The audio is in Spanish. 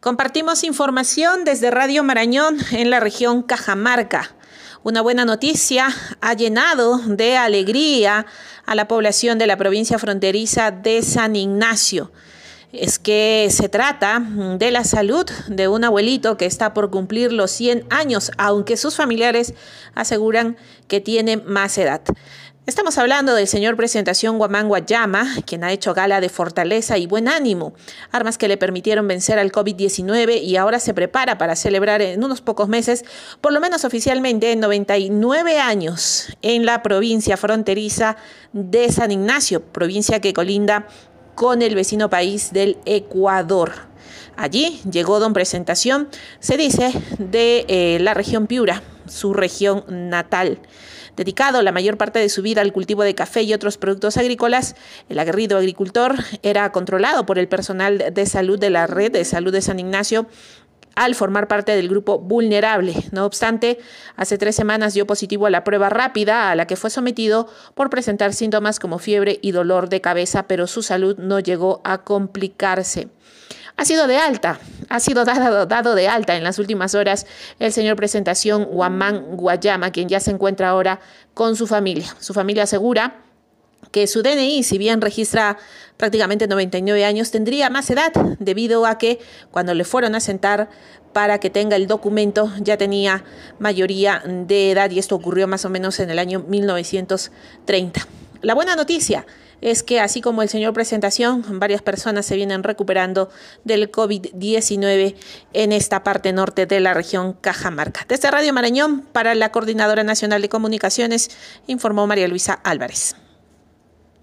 Compartimos información desde Radio Marañón en la región Cajamarca. Una buena noticia ha llenado de alegría a la población de la provincia fronteriza de San Ignacio. Es que se trata de la salud de un abuelito que está por cumplir los 100 años, aunque sus familiares aseguran que tiene más edad. Estamos hablando del señor Presentación Guamán Guayama, quien ha hecho gala de fortaleza y buen ánimo, armas que le permitieron vencer al COVID-19 y ahora se prepara para celebrar en unos pocos meses, por lo menos oficialmente, 99 años en la provincia fronteriza de San Ignacio, provincia que colinda con el vecino país del Ecuador. Allí llegó don Presentación, se dice, de eh, la región Piura, su región natal. Dedicado la mayor parte de su vida al cultivo de café y otros productos agrícolas, el aguerrido agricultor era controlado por el personal de salud de la red de salud de San Ignacio al formar parte del grupo vulnerable. No obstante, hace tres semanas dio positivo a la prueba rápida a la que fue sometido por presentar síntomas como fiebre y dolor de cabeza, pero su salud no llegó a complicarse. Ha sido de alta, ha sido dado, de alta en las últimas horas el señor Presentación Guamán Guayama, quien ya se encuentra ahora con su familia. Su familia asegura que su DNI, si bien registra prácticamente 99 años, tendría más edad debido a que cuando le fueron a sentar para que tenga el documento ya tenía mayoría de edad y esto ocurrió más o menos en el año 1930. La buena noticia es que así como el señor presentación, varias personas se vienen recuperando del COVID-19 en esta parte norte de la región Cajamarca. Desde Radio Marañón, para la Coordinadora Nacional de Comunicaciones, informó María Luisa Álvarez.